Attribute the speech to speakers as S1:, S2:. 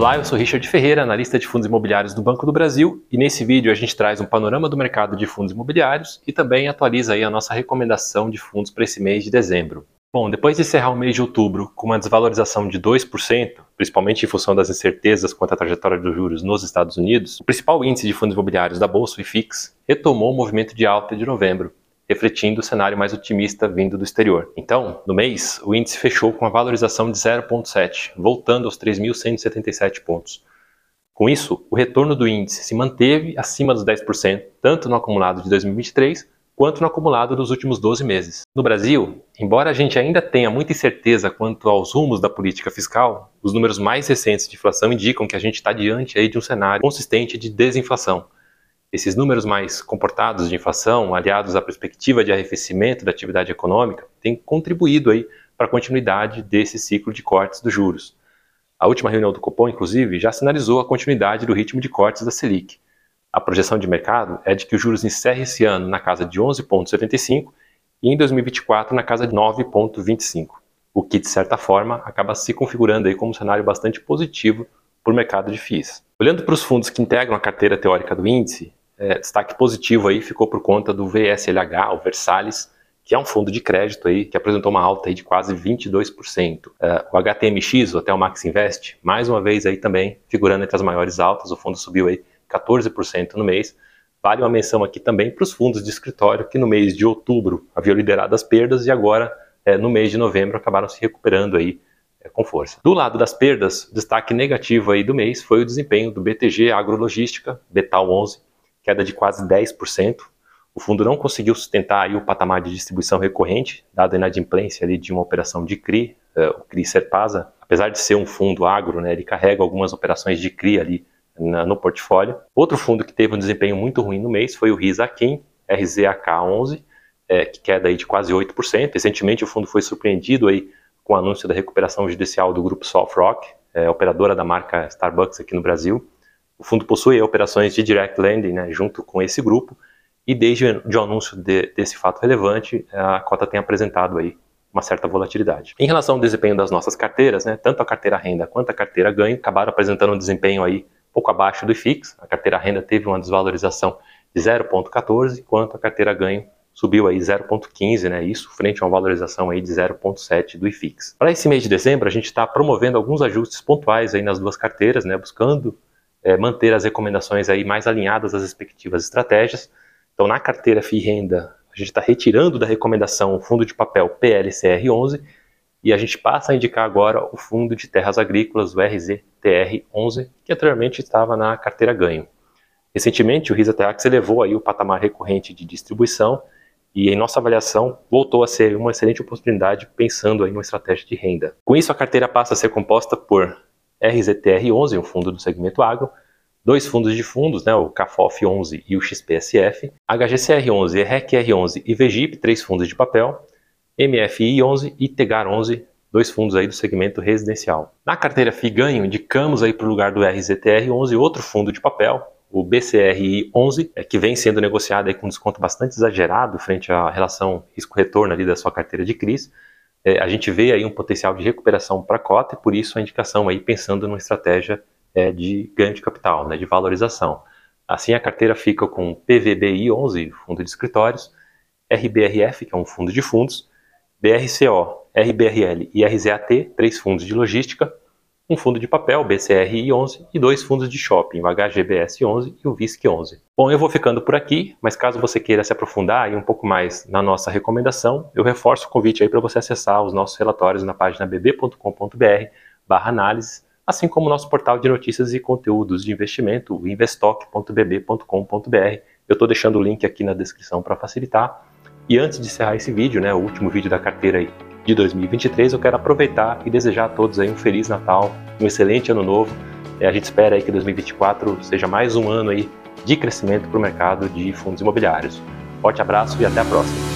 S1: Olá, eu sou Richard Ferreira, analista de fundos imobiliários do Banco do Brasil, e nesse vídeo a gente traz um panorama do mercado de fundos imobiliários e também atualiza aí a nossa recomendação de fundos para esse mês de dezembro. Bom, depois de encerrar o mês de outubro com uma desvalorização de 2%, principalmente em função das incertezas quanto à trajetória dos juros nos Estados Unidos, o principal índice de fundos imobiliários da Bolsa, o IFIX, retomou o movimento de alta de novembro, refletindo o cenário mais otimista vindo do exterior. Então, no mês, o índice fechou com uma valorização de 0,7, voltando aos 3.177 pontos. Com isso, o retorno do índice se manteve acima dos 10%, tanto no acumulado de 2023 quanto no acumulado dos últimos 12 meses. No Brasil, embora a gente ainda tenha muita incerteza quanto aos rumos da política fiscal, os números mais recentes de inflação indicam que a gente está diante aí de um cenário consistente de desinflação esses números mais comportados de inflação, aliados à perspectiva de arrefecimento da atividade econômica, têm contribuído aí para a continuidade desse ciclo de cortes dos juros. A última reunião do Copom, inclusive, já sinalizou a continuidade do ritmo de cortes da Selic. A projeção de mercado é de que os juros encerrem esse ano na casa de 11,75 e em 2024 na casa de 9,25, o que, de certa forma, acaba se configurando aí como um cenário bastante positivo para o mercado de FIIs. Olhando para os fundos que integram a carteira teórica do índice, é, destaque positivo aí ficou por conta do VSLH, o Versalhes, que é um fundo de crédito aí que apresentou uma alta aí de quase 22%. É, o HTMX, o Hotel Max Invest, mais uma vez aí também figurando entre as maiores altas, o fundo subiu aí 14% no mês. Vale uma menção aqui também para os fundos de escritório que no mês de outubro haviam liderado as perdas e agora é, no mês de novembro acabaram se recuperando aí é, com força. Do lado das perdas, destaque negativo aí do mês foi o desempenho do BTG Agrologística, Betal 11, queda de quase 10%. O fundo não conseguiu sustentar aí o patamar de distribuição recorrente, dado a inadimplência ali de uma operação de CRI, uh, o CRI Serpasa. Apesar de ser um fundo agro, né, ele carrega algumas operações de CRI ali na, no portfólio. Outro fundo que teve um desempenho muito ruim no mês foi o RISAQUIM, RZAK11, é, que queda aí de quase 8%. Recentemente o fundo foi surpreendido aí com o anúncio da recuperação judicial do grupo Sofrock, é, operadora da marca Starbucks aqui no Brasil. O fundo possui operações de direct lending né, junto com esse grupo e desde o anúncio de, desse fato relevante, a cota tem apresentado aí uma certa volatilidade. Em relação ao desempenho das nossas carteiras, né, tanto a carteira renda quanto a carteira ganho acabaram apresentando um desempenho aí pouco abaixo do IFIX. A carteira renda teve uma desvalorização de 0,14, enquanto a carteira ganho subiu aí 0,15, né? Isso frente a uma valorização aí de 0,7 do IFIX. Para esse mês de dezembro, a gente está promovendo alguns ajustes pontuais aí nas duas carteiras, né? Buscando é, manter as recomendações aí mais alinhadas às respectivas estratégias. Então, na carteira FII Renda, a gente está retirando da recomendação o fundo de papel PLCR11 e a gente passa a indicar agora o fundo de terras agrícolas, o RZTR11, que anteriormente estava na carteira ganho. Recentemente, o RISA-TEAX elevou aí o patamar recorrente de distribuição e, em nossa avaliação, voltou a ser uma excelente oportunidade pensando em uma estratégia de renda. Com isso, a carteira passa a ser composta por RZTR11, um fundo do segmento agro, dois fundos de fundos, né, o CAFOF11 e o XPSF, HGCR11, RECR11 e VGIP, três fundos de papel, MFI11 e TEGAR11, dois fundos aí do segmento residencial. Na carteira FI ganho, indicamos aí para o lugar do RZTR11 outro fundo de papel, o BCRI11, é, que vem sendo negociado aí com desconto bastante exagerado frente à relação risco-retorno ali da sua carteira de CRIs, é, a gente vê aí um potencial de recuperação para a cota e por isso a indicação aí pensando numa estratégia é, de ganho de capital, né, de valorização. Assim a carteira fica com PVBI 11, fundo de escritórios, RBRF, que é um fundo de fundos, BRCO, RBRL e RZAT, três fundos de logística, um fundo de papel, BCRI11, e dois fundos de shopping, o HGBS11 e o VISC11. Bom, eu vou ficando por aqui, mas caso você queira se aprofundar um pouco mais na nossa recomendação, eu reforço o convite aí para você acessar os nossos relatórios na página bb.com.br barra análise, assim como o nosso portal de notícias e conteúdos de investimento, o investock.bb.com.br. Eu estou deixando o link aqui na descrição para facilitar. E antes de encerrar esse vídeo, né, o último vídeo da carteira aí, de 2023, eu quero aproveitar e desejar a todos aí um feliz Natal, um excelente ano novo. É, a gente espera aí que 2024 seja mais um ano aí de crescimento para o mercado de fundos imobiliários. Forte abraço e até a próxima.